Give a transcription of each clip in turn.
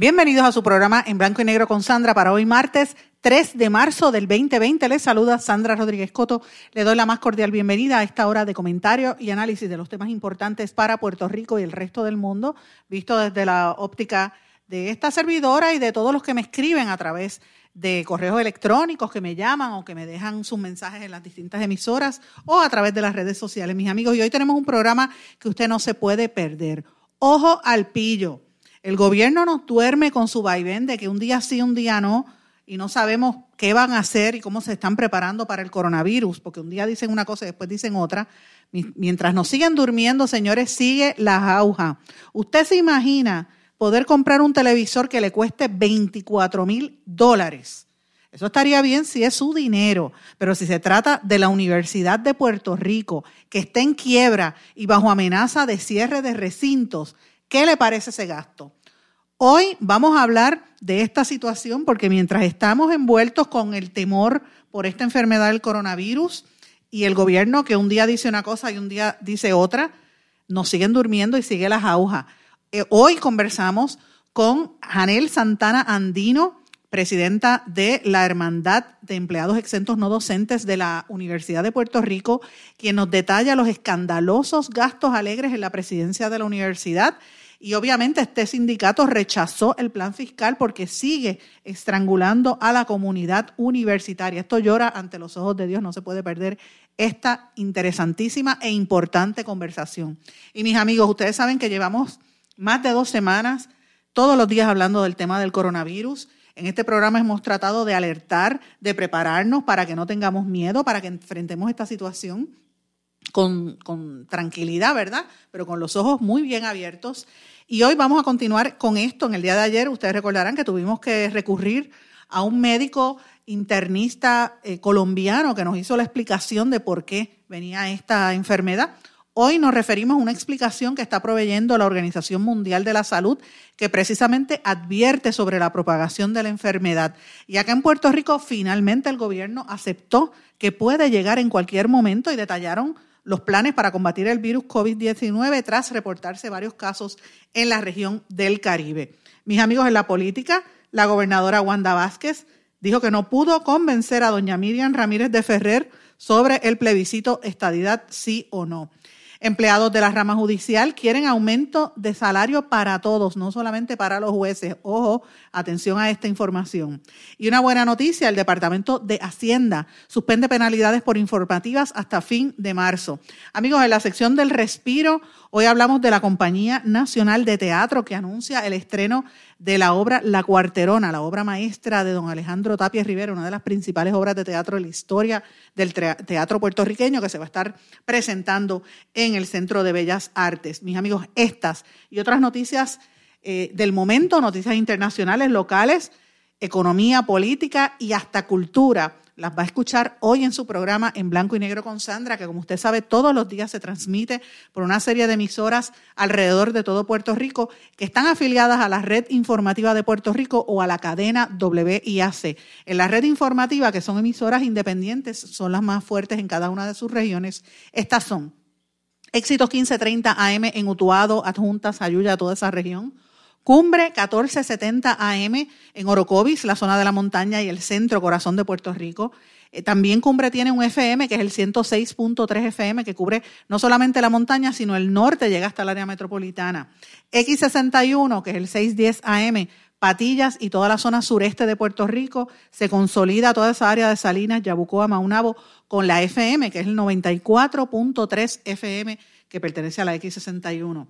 Bienvenidos a su programa en blanco y negro con Sandra para hoy martes 3 de marzo del 2020. Les saluda Sandra Rodríguez Coto. Le doy la más cordial bienvenida a esta hora de comentario y análisis de los temas importantes para Puerto Rico y el resto del mundo, visto desde la óptica de esta servidora y de todos los que me escriben a través de correos electrónicos que me llaman o que me dejan sus mensajes en las distintas emisoras o a través de las redes sociales, mis amigos. Y hoy tenemos un programa que usted no se puede perder. Ojo al pillo. El gobierno nos duerme con su vaivén de que un día sí, un día no, y no sabemos qué van a hacer y cómo se están preparando para el coronavirus, porque un día dicen una cosa y después dicen otra. Mientras nos siguen durmiendo, señores, sigue la jauja. Usted se imagina poder comprar un televisor que le cueste 24 mil dólares. Eso estaría bien si es su dinero, pero si se trata de la Universidad de Puerto Rico, que está en quiebra y bajo amenaza de cierre de recintos, ¿qué le parece ese gasto? Hoy vamos a hablar de esta situación porque mientras estamos envueltos con el temor por esta enfermedad del coronavirus y el gobierno que un día dice una cosa y un día dice otra, nos siguen durmiendo y sigue las agujas. Eh, hoy conversamos con Janel Santana Andino, presidenta de la Hermandad de Empleados Exentos No Docentes de la Universidad de Puerto Rico, quien nos detalla los escandalosos gastos alegres en la presidencia de la universidad. Y obviamente este sindicato rechazó el plan fiscal porque sigue estrangulando a la comunidad universitaria. Esto llora ante los ojos de Dios, no se puede perder esta interesantísima e importante conversación. Y mis amigos, ustedes saben que llevamos más de dos semanas, todos los días hablando del tema del coronavirus. En este programa hemos tratado de alertar, de prepararnos para que no tengamos miedo, para que enfrentemos esta situación con, con, tranquilidad, ¿verdad? Pero con los ojos muy bien abiertos. Y hoy vamos a continuar con esto. En el día de ayer, ustedes recordarán que tuvimos que recurrir a un médico internista eh, colombiano que nos hizo la explicación de por qué venía esta enfermedad. Hoy nos referimos a una explicación que está proveyendo la Organización Mundial de la Salud, que precisamente advierte sobre la propagación de la enfermedad. Y acá en Puerto Rico, finalmente el gobierno aceptó que puede llegar en cualquier momento y detallaron los planes para combatir el virus COVID-19 tras reportarse varios casos en la región del Caribe. Mis amigos en la política, la gobernadora Wanda Vázquez dijo que no pudo convencer a doña Miriam Ramírez de Ferrer sobre el plebiscito estadidad sí o no. Empleados de la rama judicial quieren aumento de salario para todos, no solamente para los jueces. Ojo, atención a esta información. Y una buena noticia, el Departamento de Hacienda suspende penalidades por informativas hasta fin de marzo. Amigos, en la sección del respiro, hoy hablamos de la Compañía Nacional de Teatro que anuncia el estreno de la obra La Cuarterona, la obra maestra de don Alejandro Tapia Rivera, una de las principales obras de teatro de la historia del teatro puertorriqueño que se va a estar presentando en el Centro de Bellas Artes. Mis amigos, estas y otras noticias eh, del momento, noticias internacionales, locales, economía, política y hasta cultura las va a escuchar hoy en su programa en blanco y negro con Sandra, que como usted sabe todos los días se transmite por una serie de emisoras alrededor de todo Puerto Rico que están afiliadas a la red informativa de Puerto Rico o a la cadena WIAC. En la red informativa, que son emisoras independientes, son las más fuertes en cada una de sus regiones, estas son Éxitos 1530 AM en Utuado, Adjuntas, Ayuya, toda esa región. Cumbre 1470 AM en Orocovis, la zona de la montaña y el centro corazón de Puerto Rico. Eh, también Cumbre tiene un FM que es el 106.3 FM que cubre no solamente la montaña, sino el norte, llega hasta el área metropolitana. X61, que es el 610 AM, Patillas y toda la zona sureste de Puerto Rico, se consolida toda esa área de Salinas, Yabucoa, Maunabo con la FM, que es el 94.3 FM que pertenece a la X61.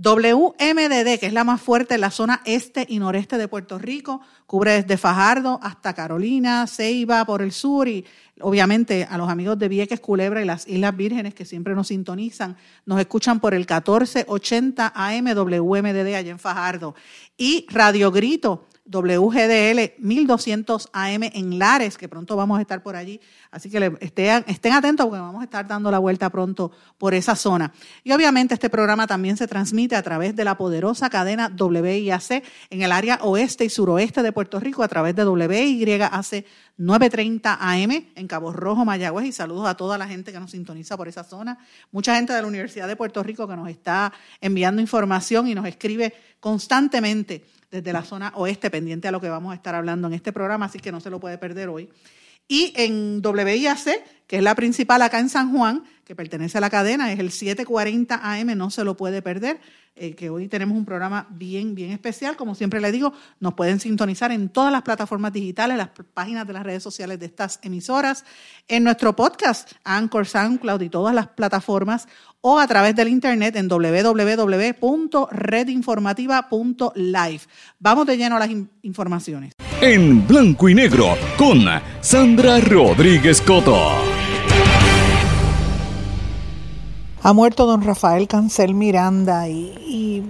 WMDD, que es la más fuerte en la zona este y noreste de Puerto Rico, cubre desde Fajardo hasta Carolina, Ceiba por el sur y obviamente a los amigos de Vieques, Culebra y las Islas Vírgenes que siempre nos sintonizan, nos escuchan por el 1480 AM WMDD allá en Fajardo. Y Radio Grito WGDL 1200 AM en Lares, que pronto vamos a estar por allí. Así que estén, atentos porque vamos a estar dando la vuelta pronto por esa zona. Y obviamente este programa también se transmite a través de la poderosa cadena WIAC en el área oeste y suroeste de Puerto Rico a través de WYAC 930 AM en Cabo Rojo, Mayagüez. Y saludos a toda la gente que nos sintoniza por esa zona. Mucha gente de la Universidad de Puerto Rico que nos está enviando información y nos escribe constantemente desde la zona oeste, pendiente a lo que vamos a estar hablando en este programa, así que no se lo puede perder hoy. Y en WIAC, que es la principal acá en San Juan, que pertenece a la cadena, es el 740 AM, no se lo puede perder, eh, que hoy tenemos un programa bien, bien especial. Como siempre le digo, nos pueden sintonizar en todas las plataformas digitales, las páginas de las redes sociales de estas emisoras, en nuestro podcast, Anchor, SoundCloud y todas las plataformas, o a través del internet en www.redinformativa.live. Vamos de lleno a las informaciones. En blanco y negro con Sandra Rodríguez Coto. Ha muerto don Rafael Cancel Miranda y, y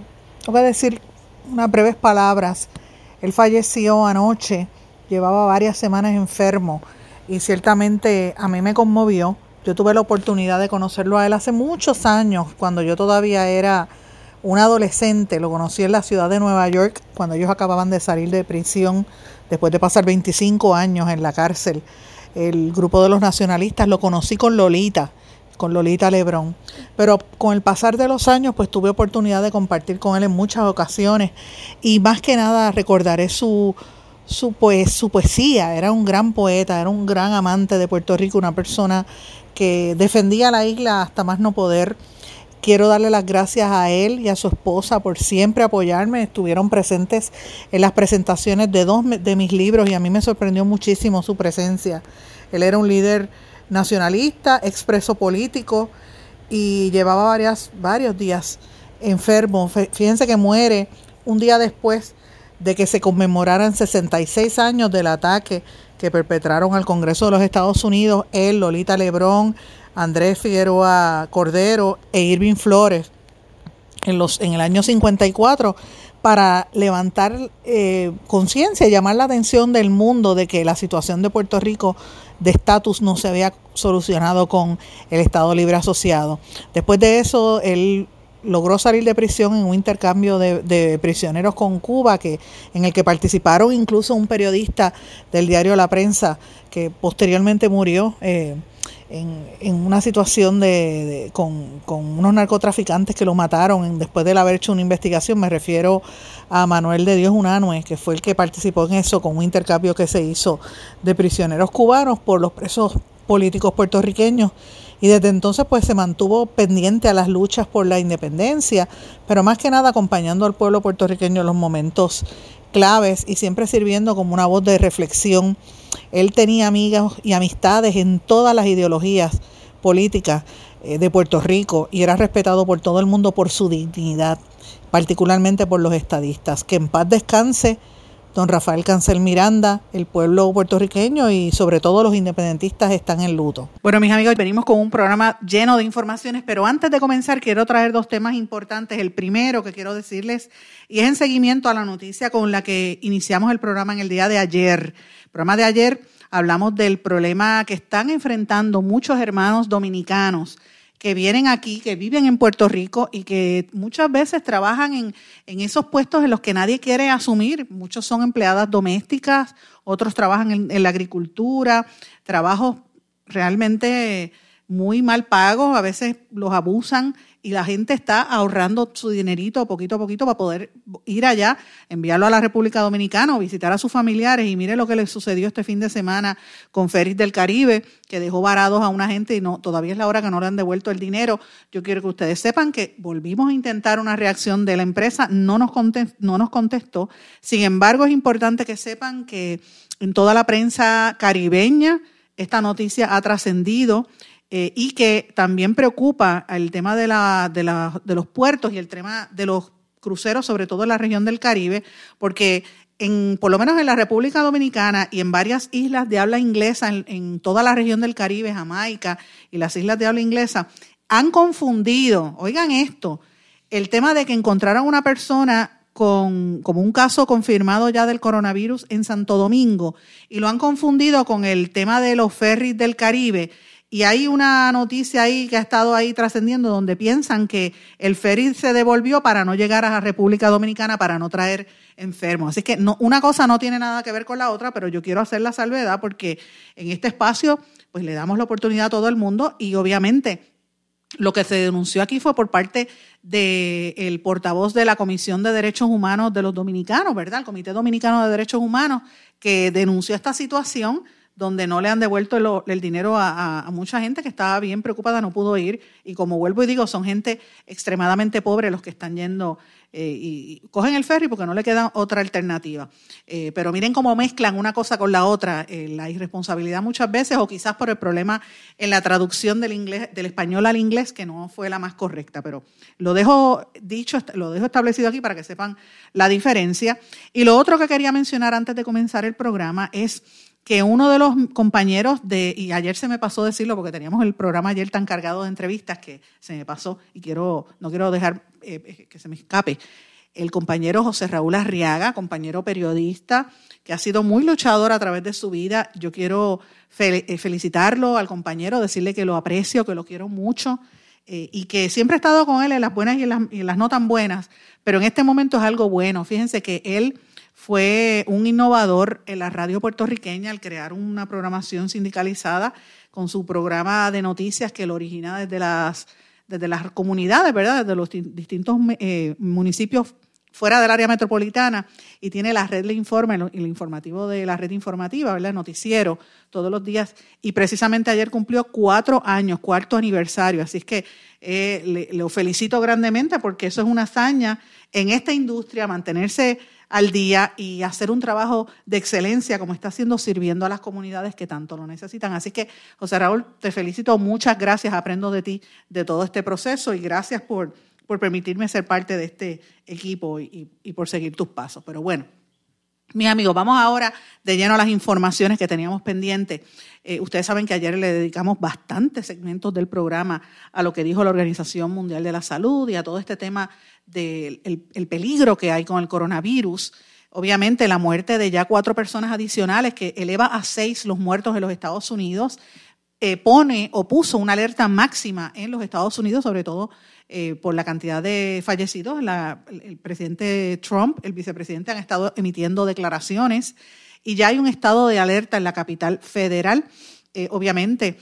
voy a decir unas breves palabras. Él falleció anoche, llevaba varias semanas enfermo y ciertamente a mí me conmovió yo tuve la oportunidad de conocerlo a él hace muchos años, cuando yo todavía era un adolescente. Lo conocí en la ciudad de Nueva York, cuando ellos acababan de salir de prisión, después de pasar 25 años en la cárcel. El grupo de los nacionalistas lo conocí con Lolita, con Lolita Lebrón. Pero con el pasar de los años, pues tuve oportunidad de compartir con él en muchas ocasiones y más que nada recordaré su, su, pues, su poesía. Era un gran poeta, era un gran amante de Puerto Rico, una persona que defendía la isla hasta más no poder. Quiero darle las gracias a él y a su esposa por siempre apoyarme. Estuvieron presentes en las presentaciones de dos de mis libros y a mí me sorprendió muchísimo su presencia. Él era un líder nacionalista, expreso político y llevaba varias, varios días enfermo. Fíjense que muere un día después de que se conmemoraran 66 años del ataque que perpetraron al Congreso de los Estados Unidos, él, Lolita Lebrón, Andrés Figueroa Cordero e Irving Flores en, los, en el año 54 para levantar eh, conciencia y llamar la atención del mundo de que la situación de Puerto Rico de estatus no se había solucionado con el Estado Libre Asociado. Después de eso, él logró salir de prisión en un intercambio de, prisioneros con Cuba, que, en el que participaron incluso un periodista del diario La Prensa, que posteriormente murió eh, en, una situación de, con, con, unos narcotraficantes que lo mataron después de haber hecho una investigación. Me refiero a Manuel de Dios Unanue, que fue el que participó en eso, con un intercambio que se hizo de prisioneros cubanos por los presos políticos puertorriqueños y desde entonces pues se mantuvo pendiente a las luchas por la independencia, pero más que nada acompañando al pueblo puertorriqueño en los momentos claves y siempre sirviendo como una voz de reflexión. Él tenía amigas y amistades en todas las ideologías políticas eh, de Puerto Rico y era respetado por todo el mundo por su dignidad, particularmente por los estadistas. Que en paz descanse don Rafael Cancel Miranda, el pueblo puertorriqueño y sobre todo los independentistas están en luto. Bueno, mis amigos, venimos con un programa lleno de informaciones, pero antes de comenzar quiero traer dos temas importantes. El primero que quiero decirles, y es en seguimiento a la noticia con la que iniciamos el programa en el día de ayer. Programa de ayer hablamos del problema que están enfrentando muchos hermanos dominicanos que vienen aquí, que viven en Puerto Rico y que muchas veces trabajan en, esos puestos en los que nadie quiere asumir. Muchos son empleadas domésticas, otros trabajan en, en la agricultura, trabajos realmente muy mal pagos, a veces los abusan y la gente está ahorrando su dinerito poquito a poquito para poder ir allá, enviarlo a la República Dominicana o visitar a sus familiares. Y mire lo que le sucedió este fin de semana con Ferris del Caribe, que dejó varados a una gente y no todavía es la hora que no le han devuelto el dinero. Yo quiero que ustedes sepan que volvimos a intentar una reacción de la empresa, no nos no nos contestó. Sin embargo, es importante que sepan que en toda la prensa caribeña esta noticia ha trascendido eh, y que también preocupa el tema de, la, de, la, de los puertos y el tema de los cruceros, sobre todo en la región del Caribe, porque en, por lo menos en la República Dominicana y en varias islas de habla inglesa, en, toda la región del Caribe, Jamaica y las islas de habla inglesa, han confundido, oigan esto, el tema de que encontraron una persona con, como un caso confirmado ya del coronavirus en Santo Domingo y lo han confundido con el tema de los ferries del Caribe. Y hay una noticia ahí que ha estado ahí trascendiendo donde piensan que el ferry se devolvió para no llegar a la República Dominicana, para no traer enfermos. Así que no, una cosa no tiene nada que ver con la otra, pero yo quiero hacer la salvedad porque en este espacio pues le damos la oportunidad a todo el mundo y obviamente lo que se denunció aquí fue por parte del portavoz de la Comisión de Derechos Humanos de los Dominicanos, ¿verdad? El Comité Dominicano de Derechos Humanos, que denunció esta situación donde no le han devuelto el, dinero a, mucha gente que estaba bien preocupada, no pudo ir. Y como vuelvo y digo, son gente extremadamente pobre los que están yendo eh, y, cogen el ferry porque no le queda otra alternativa. Eh, pero miren cómo mezclan una cosa con la otra, eh, la irresponsabilidad muchas veces o quizás por el problema en la traducción del, inglés, del español al inglés que no fue la más correcta. Pero lo dejo dicho, lo dejo establecido aquí para que sepan la diferencia. Y lo otro que quería mencionar antes de comenzar el programa es que uno de los compañeros de, y ayer se me pasó decirlo porque teníamos el programa ayer tan cargado de entrevistas que se me pasó y quiero, no quiero dejar eh, que se me escape, el compañero José Raúl Arriaga, compañero periodista, que ha sido muy luchador a través de su vida. Yo quiero eh, felicitarlo al compañero, decirle que lo aprecio, que lo quiero mucho eh, y que siempre he estado con él en las buenas y las, y en las no tan buenas, pero en este momento es algo bueno. Fíjense que él fue un innovador en la radio puertorriqueña al crear una programación sindicalizada con su programa de noticias que lo origina desde las, desde las comunidades, ¿verdad? Desde los distintos eh, municipios fuera del área metropolitana y tiene la red Le Informe, el, informativo de la red informativa, ¿verdad? Noticiero todos los días. Y precisamente ayer cumplió cuatro años, cuarto aniversario. Así es que eh, le, lo felicito grandemente porque eso es una hazaña en esta industria, mantenerse al día y hacer un trabajo de excelencia como está haciendo sirviendo a las comunidades que tanto lo necesitan. Así que, José Raúl, te felicito, muchas gracias, aprendo de ti de todo este proceso y gracias por, por permitirme ser parte de este equipo y, y por seguir tus pasos. Pero bueno, mis amigos, vamos ahora de lleno a las informaciones que teníamos pendientes. Eh, ustedes saben que ayer le dedicamos bastantes segmentos del programa a lo que dijo la Organización Mundial de la Salud y a todo este tema del peligro que hay con el coronavirus. Obviamente la muerte de ya cuatro personas adicionales, que eleva a seis los muertos en los Estados Unidos, eh, pone o puso una alerta máxima en los Estados Unidos, sobre todo eh, por la cantidad de fallecidos. el presidente Trump, el vicepresidente han estado emitiendo declaraciones y ya hay un estado de alerta en la capital federal. Eh, obviamente,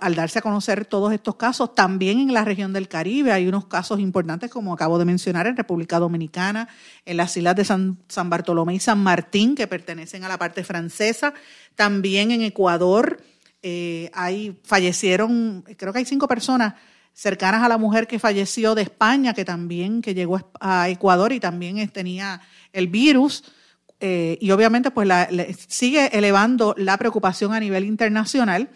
al darse a conocer todos estos casos, también en la región del Caribe hay unos casos importantes, como acabo de mencionar, en República Dominicana, en las islas de San, Bartolomé y San Martín, que pertenecen a la parte francesa, también en Ecuador. Eh, hay, fallecieron, creo que hay cinco personas cercanas a la mujer que falleció de España, que también que llegó a Ecuador y también tenía el virus. Eh, y obviamente pues sigue elevando la preocupación a nivel internacional.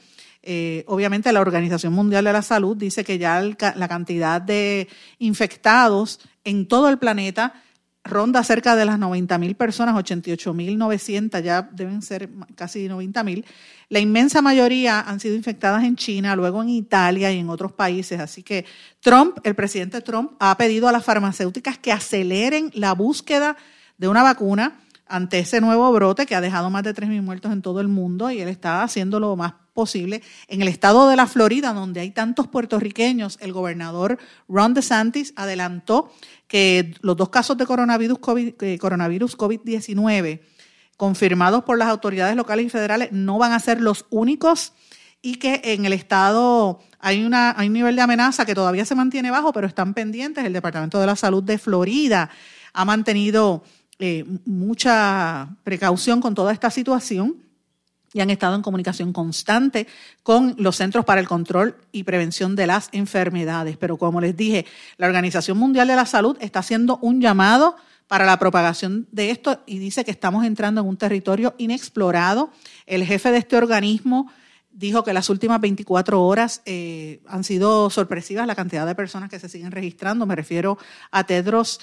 Eh, obviamente la Organización Mundial de la Salud dice que ya la cantidad de infectados en todo el planeta ronda cerca de las 90 mil personas, 88.900, ya deben ser casi 90 mil. La inmensa mayoría han sido infectadas en China, luego en Italia y en otros países. Así que Trump, el presidente Trump, ha pedido a las farmacéuticas que aceleren la búsqueda de una vacuna ante ese nuevo brote que ha dejado más de 3.000 muertos en todo el mundo y él está haciendo lo más posible. En el estado de la Florida, donde hay tantos puertorriqueños, el gobernador Ron DeSantis adelantó que los dos casos de coronavirus COVID-19 coronavirus COVID confirmados por las autoridades locales y federales no van a ser los únicos y que en el estado hay, una, hay un nivel de amenaza que todavía se mantiene bajo, pero están pendientes. El Departamento de la Salud de Florida ha mantenido eh, mucha precaución con toda esta situación y han estado en comunicación constante con los Centros para el Control y Prevención de las Enfermedades. Pero como les dije, la Organización Mundial de la Salud está haciendo un llamado para la propagación de esto y dice que estamos entrando en un territorio inexplorado. El jefe de este organismo dijo que las últimas 24 horas eh, han sido sorpresivas la cantidad de personas que se siguen registrando. Me refiero a Tedros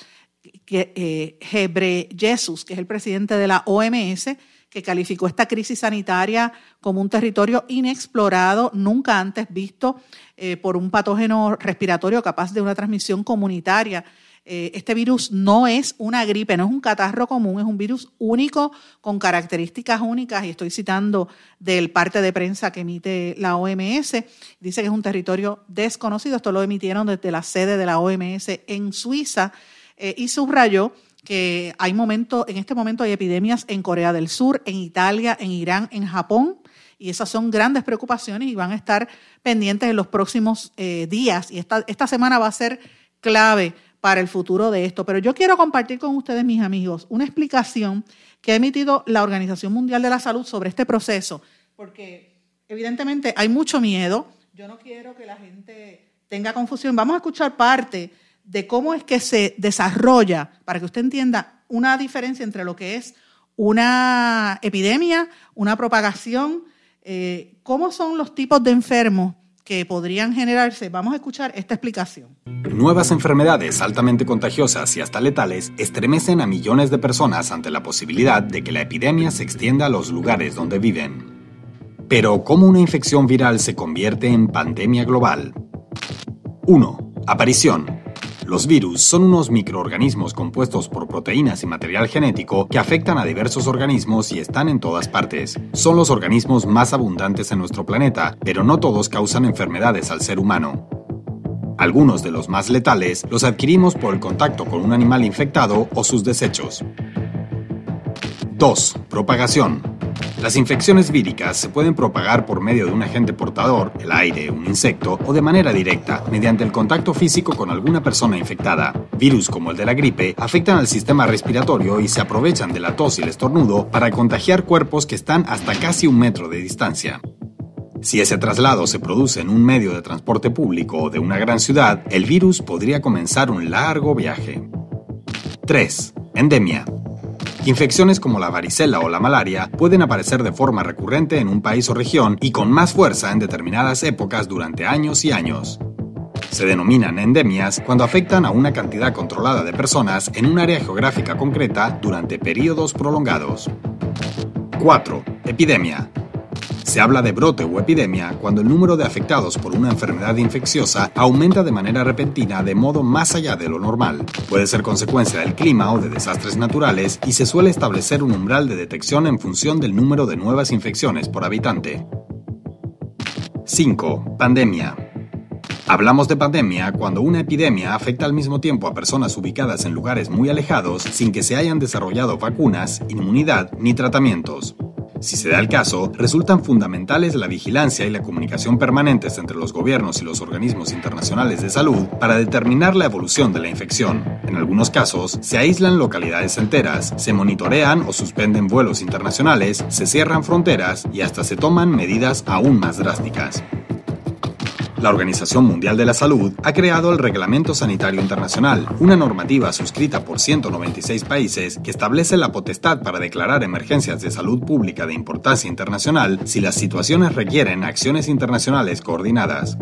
eh, que es el presidente de la OMS, que calificó esta crisis sanitaria como un territorio inexplorado, nunca antes visto eh, por un patógeno respiratorio capaz de una transmisión comunitaria. Eh, este virus no es una gripe, no es un catarro común, es un virus único con características únicas y estoy citando del parte de prensa que emite la OMS. Dice que es un territorio desconocido, esto lo emitieron desde la sede de la OMS en Suiza eh, y subrayó que hay momentos, en este momento hay epidemias en Corea del Sur, en Italia, en Irán, en Japón, y esas son grandes preocupaciones y van a estar pendientes en los próximos eh, días. Y esta, esta semana va a ser clave para el futuro de esto. Pero yo quiero compartir con ustedes, mis amigos, una explicación que ha emitido la Organización Mundial de la Salud sobre este proceso, porque evidentemente hay mucho miedo. Yo no quiero que la gente tenga confusión. Vamos a escuchar parte de cómo es que se desarrolla, para que usted entienda una diferencia entre lo que es una epidemia, una propagación, eh, cómo son los tipos de enfermos que podrían generarse. Vamos a escuchar esta explicación. Nuevas enfermedades altamente contagiosas y hasta letales estremecen a millones de personas ante la posibilidad de que la epidemia se extienda a los lugares donde viven. Pero, ¿cómo una infección viral se convierte en pandemia global? 1. Aparición. Los virus son unos microorganismos compuestos por proteínas y material genético que afectan a diversos organismos y están en todas partes. Son los organismos más abundantes en nuestro planeta, pero no todos causan enfermedades al ser humano. Algunos de los más letales los adquirimos por el contacto con un animal infectado o sus desechos. 2. Propagación. Las infecciones víricas se pueden propagar por medio de un agente portador, el aire, un insecto, o de manera directa, mediante el contacto físico con alguna persona infectada. Virus como el de la gripe afectan al sistema respiratorio y se aprovechan de la tos y el estornudo para contagiar cuerpos que están hasta casi un metro de distancia. Si ese traslado se produce en un medio de transporte público o de una gran ciudad, el virus podría comenzar un largo viaje. 3. Endemia. Infecciones como la varicela o la malaria pueden aparecer de forma recurrente en un país o región y con más fuerza en determinadas épocas durante años y años. Se denominan endemias cuando afectan a una cantidad controlada de personas en un área geográfica concreta durante periodos prolongados. 4. Epidemia. Se habla de brote o epidemia cuando el número de afectados por una enfermedad infecciosa aumenta de manera repentina de modo más allá de lo normal. Puede ser consecuencia del clima o de desastres naturales y se suele establecer un umbral de detección en función del número de nuevas infecciones por habitante. 5. Pandemia. Hablamos de pandemia cuando una epidemia afecta al mismo tiempo a personas ubicadas en lugares muy alejados sin que se hayan desarrollado vacunas, inmunidad ni tratamientos. Si se da el caso, resultan fundamentales la vigilancia y la comunicación permanentes entre los gobiernos y los organismos internacionales de salud para determinar la evolución de la infección. En algunos casos, se aíslan localidades enteras, se monitorean o suspenden vuelos internacionales, se cierran fronteras y hasta se toman medidas aún más drásticas. La Organización Mundial de la Salud ha creado el Reglamento Sanitario Internacional, una normativa suscrita por 196 países que establece la potestad para declarar emergencias de salud pública de importancia internacional si las situaciones requieren acciones internacionales coordinadas.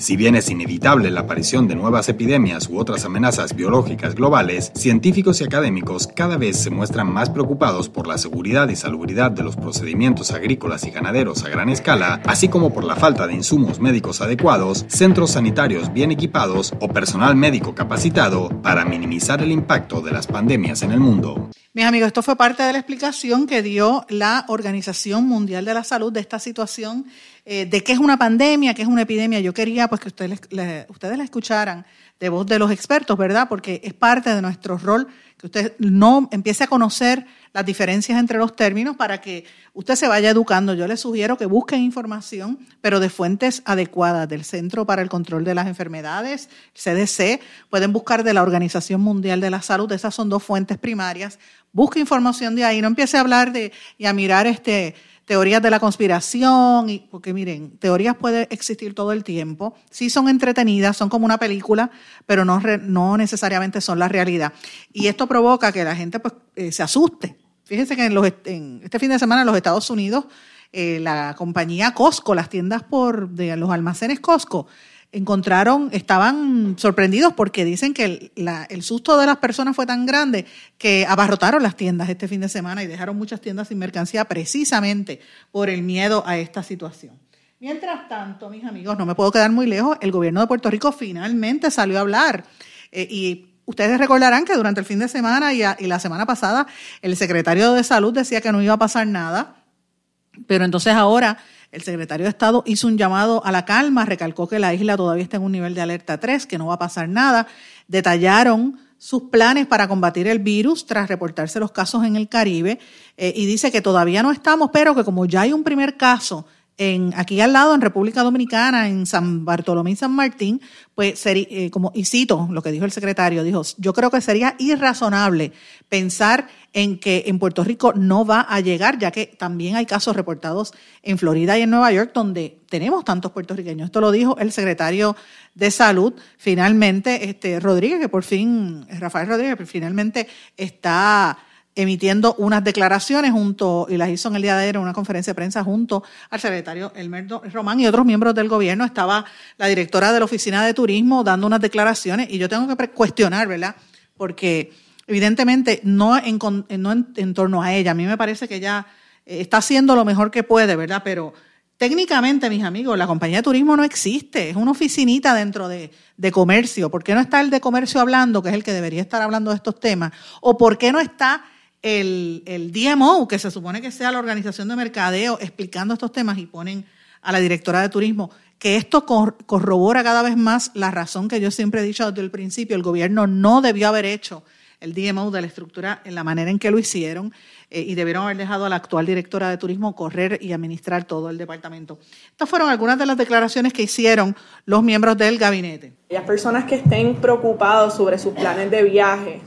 Si bien es inevitable la aparición de nuevas epidemias u otras amenazas biológicas globales, científicos y académicos cada vez se muestran más preocupados por la seguridad y salubridad de los procedimientos agrícolas y ganaderos a gran escala, así como por la falta de insumos médicos adecuados, centros sanitarios bien equipados o personal médico capacitado para minimizar el impacto de las pandemias en el mundo. Mis amigos, esto fue parte de la explicación que dio la Organización Mundial de la Salud de esta situación, eh, de qué es una pandemia, qué es una epidemia. Yo quería pues que ustedes, ustedes la escucharan de voz de los expertos, ¿verdad? Porque es parte de nuestro rol que usted no empiece a conocer las diferencias entre los términos para que usted se vaya educando. Yo les sugiero que busquen información, pero de fuentes adecuadas, del Centro para el Control de las Enfermedades, CDC, pueden buscar de la Organización Mundial de la Salud, esas son dos fuentes primarias. Busque información de ahí, no empiece a hablar de y a mirar este teorías de la conspiración, y, porque miren, teorías pueden existir todo el tiempo, sí son entretenidas, son como una película, pero no, no necesariamente son la realidad. Y esto provoca que la gente pues, eh, se asuste. Fíjense que en, los, en este fin de semana en los Estados Unidos eh, la compañía Costco, las tiendas por de los almacenes Costco, encontraron, estaban sorprendidos porque dicen que el, susto de las personas fue tan grande que abarrotaron las tiendas este fin de semana y dejaron muchas tiendas sin mercancía precisamente por el miedo a esta situación. Mientras tanto, mis amigos, no me puedo quedar muy lejos, el gobierno de Puerto Rico finalmente salió a hablar eh, y ustedes recordarán que durante el fin de semana y la semana pasada el secretario de salud decía que no iba a pasar nada, pero entonces ahora el secretario de Estado hizo un llamado a la calma, recalcó que la isla todavía está en un nivel de alerta 3, que no va a pasar nada. Detallaron sus planes para combatir el virus tras reportarse los casos en el Caribe eh, y dice que todavía no estamos, pero que como ya hay un primer caso en, aquí al lado, en República Dominicana, en San Bartolomé y San Martín, pues sería, eh, como, y cito lo que dijo el secretario, dijo, yo creo que sería irrazonable pensar en que en Puerto Rico no va a llegar, ya que también hay casos reportados en Florida y en Nueva York donde tenemos tantos puertorriqueños. Esto lo dijo el secretario de Salud, finalmente, este Rodríguez, que por fin, Rafael Rodríguez, finalmente está emitiendo unas declaraciones junto, y las hizo en el día de ayer en una conferencia de prensa junto al secretario Elmerdo Román y otros miembros del gobierno. Estaba la directora de la Oficina de Turismo dando unas declaraciones y yo tengo que cuestionar, ¿verdad? Porque evidentemente no en, no en, torno a ella. A mí me parece que ella eh, está haciendo lo mejor que puede, ¿verdad? Pero técnicamente, mis amigos, la compañía de turismo no existe. Es una oficinita dentro de, de comercio. ¿Por qué no está el de comercio hablando, que es el que debería estar hablando de estos temas? ¿O por qué no está el, DMO, que se supone que sea la organización de mercadeo, explicando estos temas y ponen a la directora de turismo, que esto corrobora cada vez más la razón que yo siempre he dicho desde el principio, el gobierno no debió haber hecho el DMO de la estructura en la manera en que lo hicieron eh, y debieron haber dejado a la actual directora de turismo correr y administrar todo el departamento. Estas fueron algunas de las declaraciones que hicieron los miembros del gabinete. Las personas que estén preocupados sobre sus planes de viaje,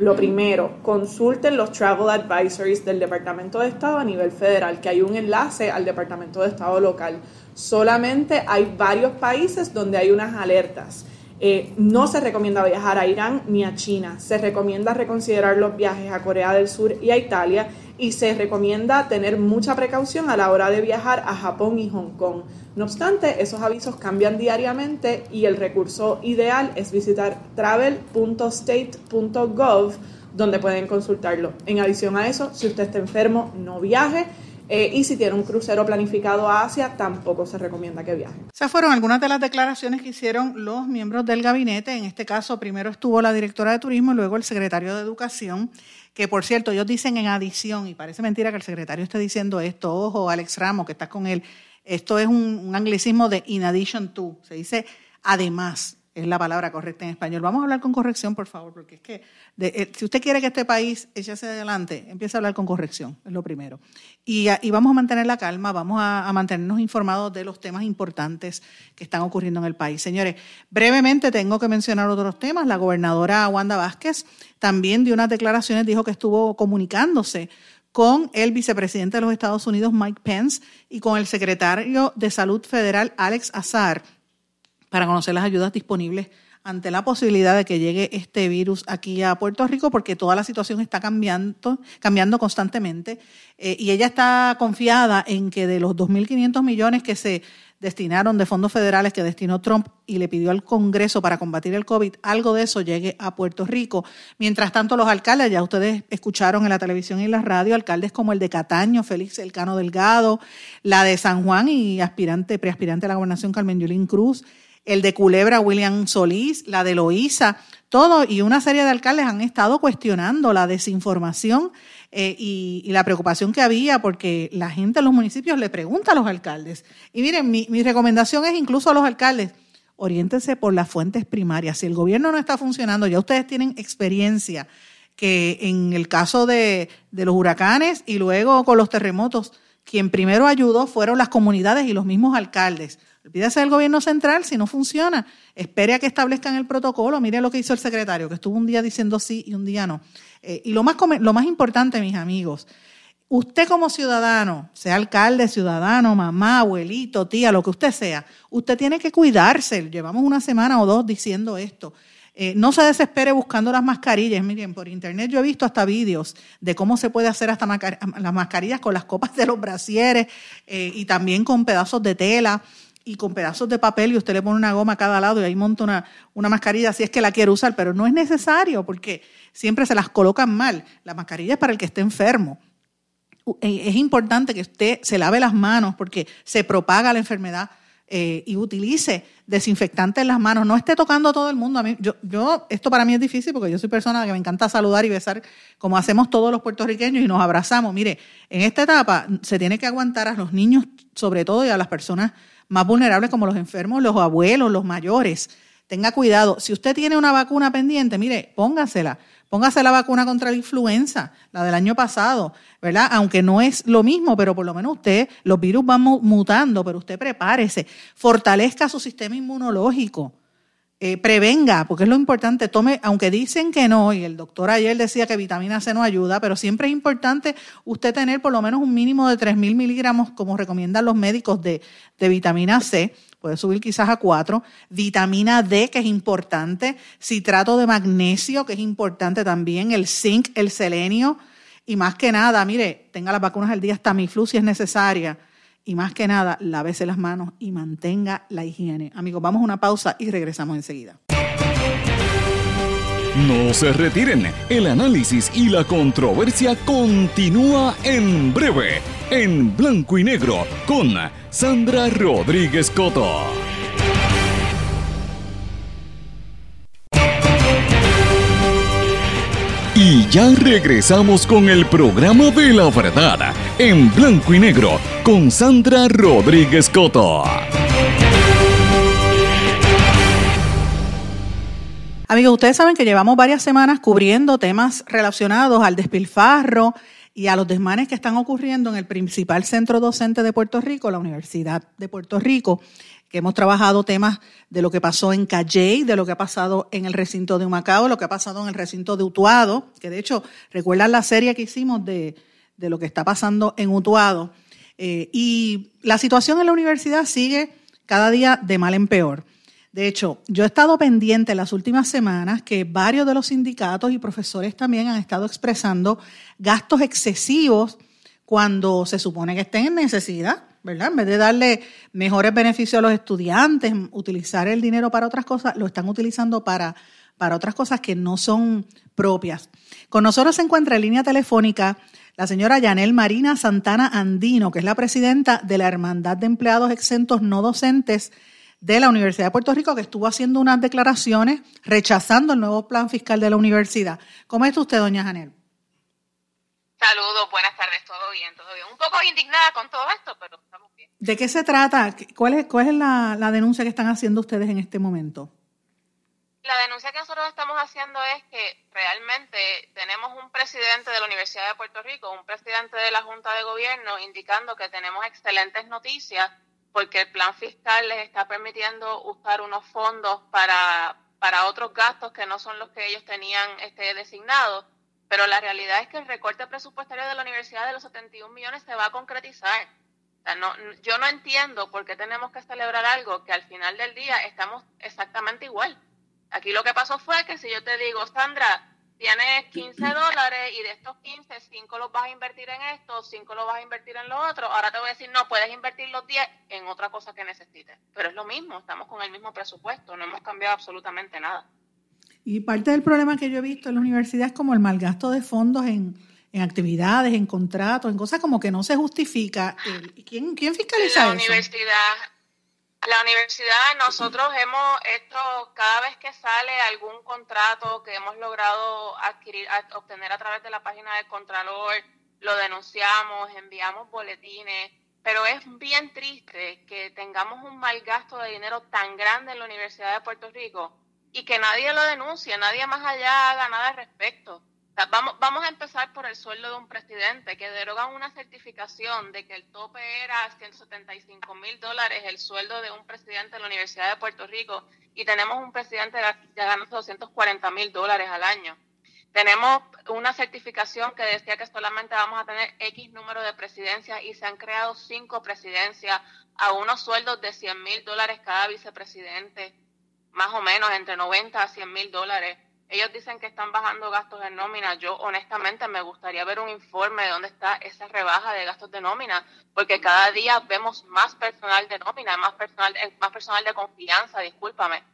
lo primero, consulten los travel advisories del Departamento de Estado a nivel federal, que hay un enlace al Departamento de Estado local. Solamente hay varios países donde hay unas alertas. Eh, no se recomienda viajar a Irán ni a China. Se recomienda reconsiderar los viajes a Corea del Sur y a Italia y se recomienda tener mucha precaución a la hora de viajar a Japón y Hong Kong. No obstante, esos avisos cambian diariamente y el recurso ideal es visitar travel.state.gov donde pueden consultarlo. En adición a eso, si usted está enfermo, no viaje. Eh, y si tiene un crucero planificado a Asia, tampoco se recomienda que viaje. Esas fueron algunas de las declaraciones que hicieron los miembros del gabinete. En este caso, primero estuvo la directora de turismo y luego el secretario de Educación que por cierto, ellos dicen en adición, y parece mentira que el secretario esté diciendo esto, ojo, Alex Ramos, que estás con él, esto es un, anglicismo de in addition to, se dice además, es la palabra correcta en español. Vamos a hablar con corrección, por favor, porque es que eh, si usted quiere que este país eche hacia adelante, empiece a hablar con corrección, es lo primero. Y, vamos a mantener la calma, vamos a, mantenernos informados de los temas importantes que están ocurriendo en el país. Señores, brevemente tengo que mencionar otros temas. La gobernadora Wanda Vázquez también dio unas declaraciones, dijo que estuvo comunicándose con el vicepresidente de los Estados Unidos, Mike Pence, y con el secretario de Salud Federal, Alex Azar, para conocer las ayudas disponibles ante la posibilidad de que llegue este virus aquí a Puerto Rico, porque toda la situación está cambiando, cambiando constantemente. Eh, y ella está confiada en que de los 2.500 millones que se destinaron de fondos federales que destinó Trump y le pidió al Congreso para combatir el COVID, algo de eso llegue a Puerto Rico. Mientras tanto, los alcaldes, ya ustedes escucharon en la televisión y en la radio, alcaldes como el de Cataño, Félix Elcano Delgado, la de San Juan y aspirante, preaspirante a la gobernación Carmen Yulín Cruz, el de Culebra, William Solís, la de Loíza, todo y una serie de alcaldes han estado cuestionando la desinformación eh, y, la preocupación que había porque la gente en los municipios le pregunta a los alcaldes. Y miren, mi, recomendación es incluso a los alcaldes, oriéntense por las fuentes primarias. Si el gobierno no está funcionando, ya ustedes tienen experiencia que en el caso de los huracanes y luego con los terremotos, quien primero ayudó fueron las comunidades y los mismos alcaldes. Olvídese del gobierno central si no funciona. Espere a que establezcan el protocolo. Mire lo que hizo el secretario, que estuvo un día diciendo sí y un día no. Eh, y lo más, lo más importante, mis amigos, usted como ciudadano, sea alcalde, ciudadano, mamá, abuelito, tía, lo que usted sea, usted tiene que cuidarse. Llevamos una semana o dos diciendo esto. Eh, no se desespere buscando las mascarillas. Miren, por internet yo he visto hasta vídeos de cómo se puede hacer hasta las mascarillas con las copas de los brasieres eh, y también con pedazos de tela y con pedazos de papel y usted le pone una goma a cada lado y ahí monta una, una mascarilla si es que la quiere usar, pero no es necesario porque siempre se las colocan mal. La mascarilla es para el que esté enfermo. Eh, es importante que usted se lave las manos porque se propaga la enfermedad eh, y utilice desinfectante en las manos. No esté tocando a todo el mundo. A mí, yo, yo, esto para mí es difícil porque yo soy persona que me encanta saludar y besar como hacemos todos los puertorriqueños y nos abrazamos. Mire, en esta etapa se tiene que aguantar a los niños, sobre todo, y a las personas más vulnerables como los enfermos, los abuelos, los mayores. Tenga cuidado. Si usted tiene una vacuna pendiente, mire, póngasela Póngase la vacuna contra la influenza, la del año pasado, ¿verdad? Aunque no es lo mismo, pero por lo menos usted, los virus van mutando, pero usted prepárese, fortalezca su sistema inmunológico. Eh, prevenga, porque es lo importante, tome, aunque dicen que no, y el doctor ayer decía que vitamina C no ayuda, pero siempre es importante usted tener por lo menos un mínimo de 3.000 miligramos, como recomiendan los médicos, de, de vitamina C, puede subir quizás a 4, vitamina D, que es importante, citrato de magnesio, que es importante también, el zinc, el selenio, y más que nada, mire, tenga las vacunas al día, Tamiflu si es necesaria, y más que nada, lávese las manos y mantenga la higiene. Amigos, vamos a una pausa y regresamos enseguida. No se retiren, el análisis y la controversia continúa en breve, en blanco y negro, con Sandra Rodríguez Coto. Y ya regresamos con el programa de la verdad, en blanco y negro, con Sandra Rodríguez Coto. Amigos, ustedes saben que llevamos varias semanas cubriendo temas relacionados al despilfarro y a los desmanes que están ocurriendo en el principal centro docente de Puerto Rico, la Universidad de Puerto Rico, que hemos trabajado temas de lo que pasó en Calley, de lo que ha pasado en el recinto de Humacao, lo que ha pasado en el recinto de Utuado, que de hecho, recuerdan la serie que hicimos de, de lo que está pasando en Utuado. Eh, y la situación en la universidad sigue cada día de mal en peor. De hecho, yo he estado pendiente en las últimas semanas que varios de los sindicatos y profesores también han estado expresando gastos excesivos cuando se supone que estén en necesidad, ¿verdad? En vez de darle mejores beneficios a los estudiantes, utilizar el dinero para otras cosas, lo están utilizando para, para otras cosas que no son propias. Con nosotros se encuentra en línea telefónica la señora Yanel Marina Santana Andino, que es la presidenta de la Hermandad de Empleados Exentos No Docentes de la Universidad de Puerto Rico que estuvo haciendo unas declaraciones rechazando el nuevo plan fiscal de la universidad. ¿Cómo está usted, doña Janel? Saludos, buenas tardes, todo bien, todo bien. Un poco indignada con todo esto, pero estamos bien. ¿De qué se trata? ¿Cuál es, cuál es la, la denuncia que están haciendo ustedes en este momento? La denuncia que nosotros estamos haciendo es que realmente tenemos un presidente de la Universidad de Puerto Rico, un presidente de la Junta de Gobierno, indicando que tenemos excelentes noticias porque el plan fiscal les está permitiendo usar unos fondos para, para otros gastos que no son los que ellos tenían este, designados. Pero la realidad es que el recorte presupuestario de la universidad de los 71 millones se va a concretizar. no, yo no entiendo por qué tenemos que celebrar algo que al final del día estamos exactamente igual. Aquí lo que pasó fue que si yo te digo, Sandra, tienes 15 dólares y de estos 15, 5 los vas a invertir en esto, 5 los vas a invertir en lo otro. Ahora te voy a decir, no, puedes invertir los 10 en otra cosa que necesites. Pero es lo mismo, estamos con el mismo presupuesto, no hemos cambiado absolutamente nada. Y parte del problema que yo he visto en la universidad es como el malgasto de fondos en, en actividades, en contratos, en cosas como que no se justifica. ¿Quién, quién fiscaliza la Universidad, la universidad, nosotros hemos esto, cada vez que sale algún contrato que hemos logrado adquirir, obtener a través de la página del Contralor, lo denunciamos, enviamos boletines, pero es bien triste que tengamos un mal gasto de dinero tan grande en la Universidad de Puerto Rico y que nadie lo denuncie, nadie más allá haga nada al respecto vamos, vamos a empezar por el sueldo de un presidente, que derogan una certificación de que el tope era 175 mil dólares el sueldo de un presidente de la Universidad de Puerto Rico y tenemos un presidente que gana 240 mil dólares al año. Tenemos una certificación que decía que solamente vamos a tener X número de presidencias y se han creado cinco presidencias a unos sueldos de 100 mil dólares cada vicepresidente más o menos entre 90 a 100 mil dólares. Ellos dicen que están bajando gastos en nómina. Yo honestamente me gustaría ver un informe de dónde está esa rebaja de gastos de nómina, porque cada día vemos más personal de nómina, más personal, más personal de confianza, discúlpame.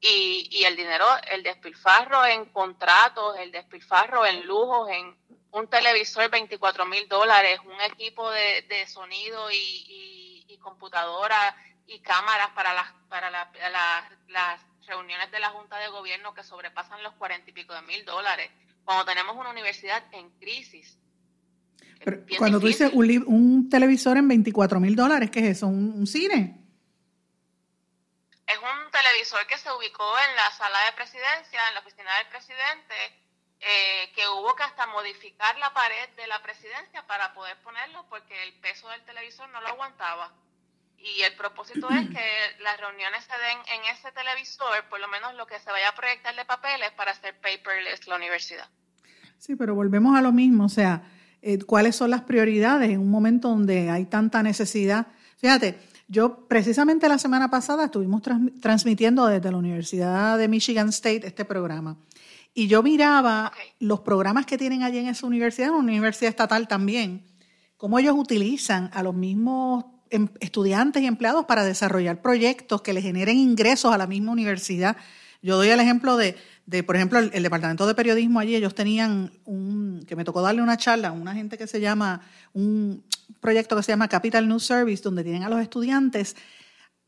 Y, y el dinero, el despilfarro en contratos, el despilfarro en lujos, en un televisor 24 mil dólares, un equipo de, sonido y, y, computadora y cámaras para las para la, las reuniones de la Junta de Gobierno que sobrepasan los cuarenta y pico de mil dólares, cuando tenemos una universidad en crisis. cuando tú dices un, un, televisor en 24 mil dólares, ¿qué es eso? ¿Un, cine? Es un televisor que se ubicó en la sala de presidencia, en la oficina del presidente, eh, que hubo que hasta modificar la pared de la presidencia para poder ponerlo porque el peso del televisor no lo aguantaba. Y el propósito es que las reuniones se den en ese televisor, por lo menos lo que se vaya a proyectar de papeles para hacer paperless la universidad. Sí, pero volvemos a lo mismo, o sea, eh, ¿cuáles son las prioridades en un momento donde hay tanta necesidad? Fíjate, yo precisamente la semana pasada estuvimos transmitiendo desde la Universidad de Michigan State este programa. Y yo miraba los programas que tienen allí en esa universidad, una universidad estatal también, cómo ellos utilizan a los mismos estudiantes y empleados para desarrollar proyectos que les generen ingresos a la misma universidad. Yo doy el ejemplo de, de por ejemplo, el, departamento de periodismo allí, ellos tenían un, que me tocó darle una charla a una gente que se llama, un proyecto que se llama Capital News Service, donde tienen a los estudiantes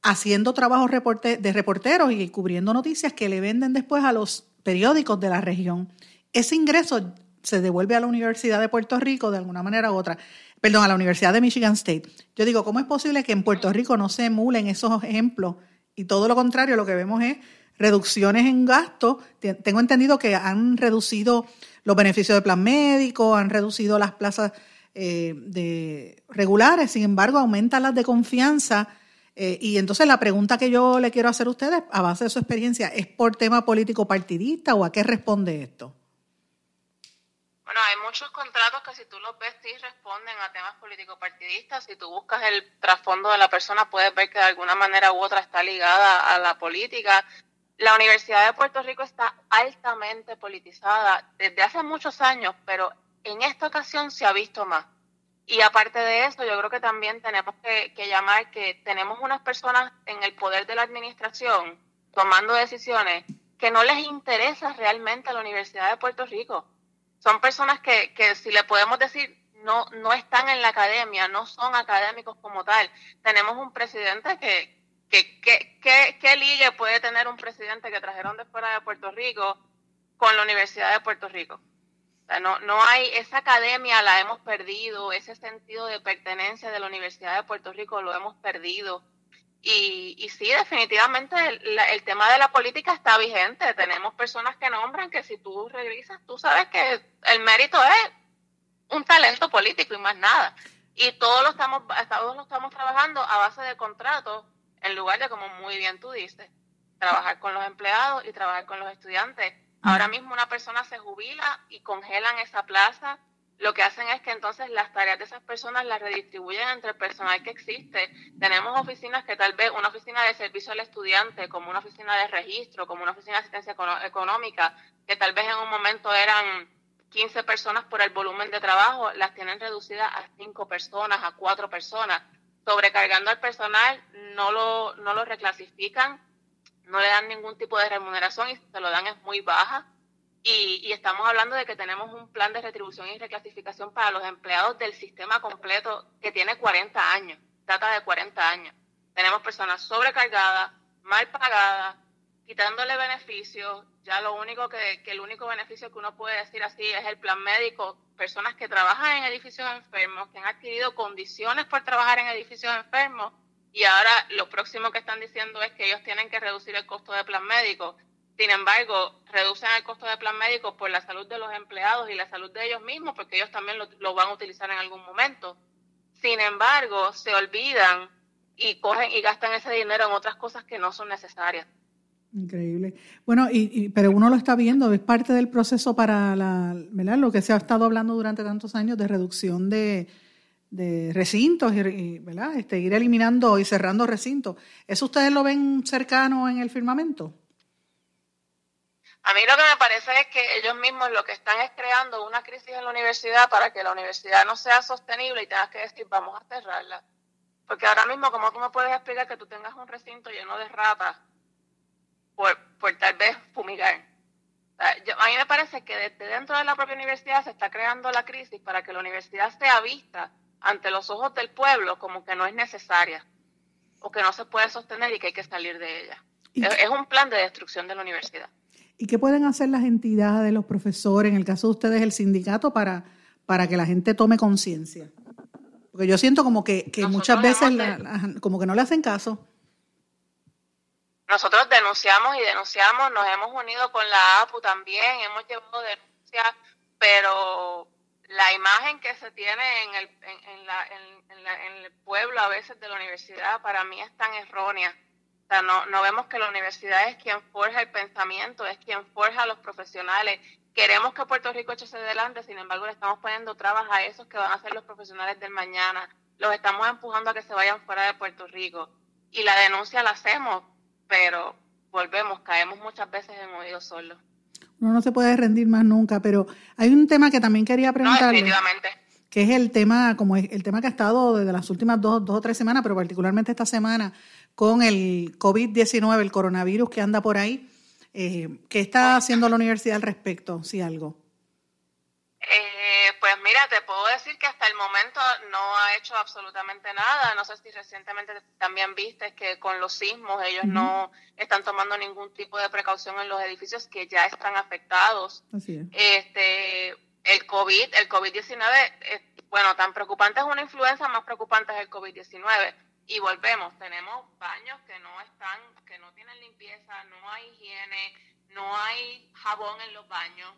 haciendo trabajos de reporteros y cubriendo noticias que le venden después a los periódicos de la región. Ese ingreso se devuelve a la Universidad de Puerto Rico de alguna manera u otra, perdón, a la Universidad de Michigan State. Yo digo, ¿cómo es posible que en Puerto Rico no se emulen esos ejemplos? Y todo lo contrario, lo que vemos es reducciones en gastos. Tengo entendido que han reducido los beneficios de plan médico, han reducido las plazas eh, de regulares, sin embargo, aumentan las de confianza eh, y entonces la pregunta que yo le quiero hacer a ustedes, a base de su experiencia, ¿es por tema político partidista o a qué responde esto? Bueno, hay muchos contratos que si tú los ves sí responden a temas político partidistas. Si tú buscas el trasfondo de la persona, puedes ver que de alguna manera u otra está ligada a la política. La Universidad de Puerto Rico está altamente politizada desde hace muchos años, pero en esta ocasión se ha visto más. Y aparte de eso, yo creo que también tenemos que, llamar que tenemos unas personas en el poder de la administración tomando decisiones que no les interesa realmente a la Universidad de Puerto Rico. Son personas que, que si le podemos decir, no, no están en la academia, no son académicos como tal. Tenemos un presidente que, que, que, ¿qué ligue puede tener un presidente que trajeron de fuera de Puerto Rico con la Universidad de Puerto Rico? no, no hay, esa academia la hemos perdido, ese sentido de pertenencia de la Universidad de Puerto Rico lo hemos perdido. Y, y sí, definitivamente el, tema de la política está vigente. Tenemos personas que nombran que si tú revisas, tú sabes que el mérito es un talento político y más nada. Y todos lo estamos, todos lo estamos trabajando a base de contratos en lugar de, como muy bien tú dices, trabajar con los empleados y trabajar con los estudiantes Ahora mismo una persona se jubila y congelan esa plaza. Lo que hacen es que entonces las tareas de esas personas las redistribuyen entre el personal que existe. Tenemos oficinas que tal vez, una oficina de servicio al estudiante, como una oficina de registro, como una oficina de asistencia económica, que tal vez en un momento eran 15 personas por el volumen de trabajo, las tienen reducidas a 5 personas, a 4 personas. Sobrecargando al personal, no lo, no lo reclasifican, no le dan ningún tipo de remuneración y se lo dan es muy baja. Y, estamos hablando de que tenemos un plan de retribución y reclasificación para los empleados del sistema completo que tiene 40 años, data de 40 años. Tenemos personas sobrecargadas, mal pagadas, quitándole beneficios. Ya lo único que, que el único beneficio que uno puede decir así es el plan médico. Personas que trabajan en edificios enfermos, que han adquirido condiciones por trabajar en edificios enfermos y ahora lo próximo que están diciendo es que ellos tienen que reducir el costo de plan médico. Sin embargo, reducen el costo de plan médico por la salud de los empleados y la salud de ellos mismos, porque ellos también lo, van a utilizar en algún momento. Sin embargo, se olvidan y cogen y gastan ese dinero en otras cosas que no son necesarias. Increíble. Bueno, y, pero uno lo está viendo, es parte del proceso para la, ¿verdad? lo que se ha estado hablando durante tantos años de reducción de, de recintos y, ¿verdad? Este, ir eliminando y cerrando recintos. ¿Eso ustedes lo ven cercano en el firmamento? A mí lo que me parece es que ellos mismos lo que están es creando una crisis en la universidad para que la universidad no sea sostenible y tengas que decir, vamos a cerrarla. Porque ahora mismo, ¿cómo tú me puedes explicar que tú tengas un recinto lleno de ratas por, por tal vez fumigar? a mí me parece que desde dentro de la propia universidad se está creando la crisis para que la universidad sea vista ante los ojos del pueblo como que no es necesaria o que no se puede sostener y que hay que salir de ella. Es, un plan de destrucción de la universidad. ¿Y qué pueden hacer las entidades, los profesores, en el caso de ustedes, el sindicato, para, para que la gente tome conciencia? Porque yo siento como que, muchas veces como que no le hacen caso. Nosotros denunciamos y denunciamos, nos hemos unido con la APU también, hemos llevado denuncias, pero la imagen que se tiene en el, en, la, en, el pueblo a veces de la universidad para mí es tan errónea. O sea, no, no vemos que la universidad es quien forja el pensamiento, es quien forja a los profesionales. Queremos que Puerto Rico eche adelante, sin embargo le estamos poniendo trabas a esos que van a ser los profesionales del mañana. Los estamos empujando a que se vayan fuera de Puerto Rico. Y la denuncia la hacemos, pero volvemos, caemos muchas veces en oídos solos. Uno no se puede rendir más nunca, pero hay un tema que también quería preguntar. Que es el tema, como es el tema que ha estado desde las últimas dos, dos o tres semanas, pero particularmente esta semana, con el COVID-19, el coronavirus que anda por ahí. Eh, ¿Qué está haciendo la universidad al respecto, si algo? Eh, pues mira, te puedo decir que hasta el momento no ha hecho absolutamente nada. No sé si recientemente también viste que con los sismos ellos no están tomando ningún tipo de precaución en los edificios que ya están afectados. Este, el COVID, el COVID-19, bueno, tan preocupante es una influenza, más preocupante es el COVID-19. Y volvemos, tenemos baños que no están, que no tienen limpieza, no hay higiene, no hay jabón en los baños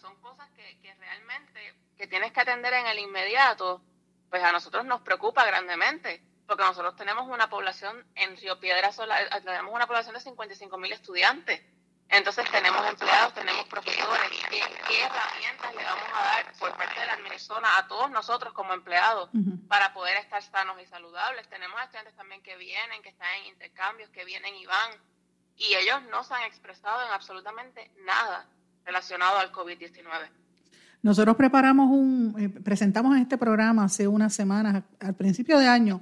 son cosas que, que realmente que tienes que atender en el inmediato, pues a nosotros nos preocupa grandemente, porque nosotros tenemos una población en Río Piedra sola, eh, tenemos una población de 55 mil estudiantes. Entonces tenemos empleados, tenemos profesores. ¿Qué, herramientas le vamos a dar por parte de la administración a todos nosotros como empleados para poder estar sanos y saludables? Tenemos estudiantes también que vienen, que están en intercambios, que vienen y van, y ellos no se han expresado en absolutamente nada relacionado al COVID-19. Nosotros preparamos un, eh, presentamos en este programa hace unas semanas, al principio de año,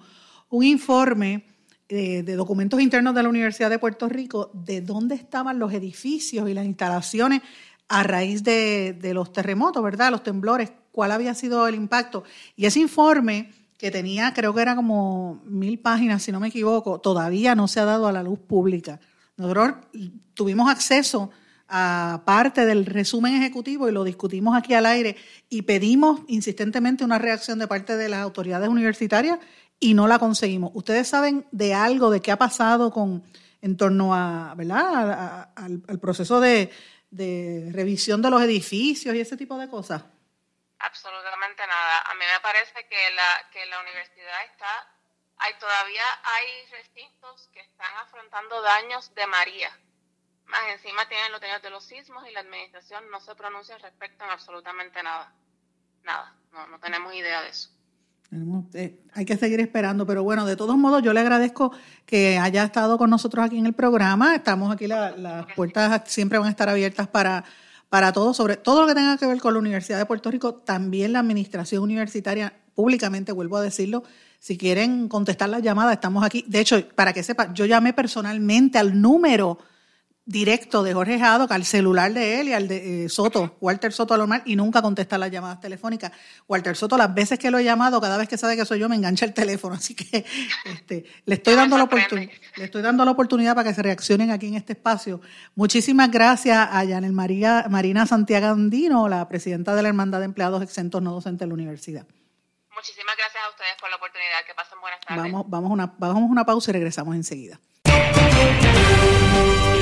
un informe eh, de documentos internos de la Universidad de Puerto Rico de dónde estaban los edificios y las instalaciones a raíz de, de los terremotos, ¿verdad? Los temblores, cuál había sido el impacto. Y ese informe, que tenía, creo que era como mil páginas, si no me equivoco, todavía no se ha dado a la luz pública. Nosotros tuvimos acceso a parte del resumen ejecutivo y lo discutimos aquí al aire y pedimos insistentemente una reacción de parte de las autoridades universitarias y no la conseguimos. ¿Ustedes saben de algo, de qué ha pasado con en torno a, ¿verdad? al, proceso de, revisión de los edificios y ese tipo de cosas? Absolutamente nada. A mí me parece que la, que la universidad está, hay todavía hay recintos que están afrontando daños de María más encima tienen los daños de los sismos y la administración no se pronuncia respecto a absolutamente nada. Nada, no, no tenemos idea de eso. Eh, hay que seguir esperando, pero bueno, de todos modos yo le agradezco que haya estado con nosotros aquí en el programa. Estamos aquí, las puertas siempre van a estar abiertas para, para todos, sobre todo lo que tenga que ver con la Universidad de Puerto Rico, también la administración universitaria, públicamente vuelvo a decirlo, si quieren contestar la llamada, estamos aquí. De hecho, para que sepa, yo llamé personalmente al número directo de Jorge Jado al celular de él y al de eh, Soto, Walter Soto Alomar, y nunca contesta las llamadas telefónicas. Walter Soto, las veces que lo he llamado, cada vez que sabe que soy yo, me engancha el teléfono. Así que este, le, estoy dando la oportunidad, le estoy dando la oportunidad para que se reaccionen aquí en este espacio. Muchísimas gracias a Yanel María, Marina Santiago Andino, la presidenta de la Hermandad de Empleados Exentos No Docentes de la Universidad. Muchísimas gracias a ustedes por la oportunidad. Que pasen buenas tardes. Vamos, vamos, una, vamos a una pausa y regresamos enseguida.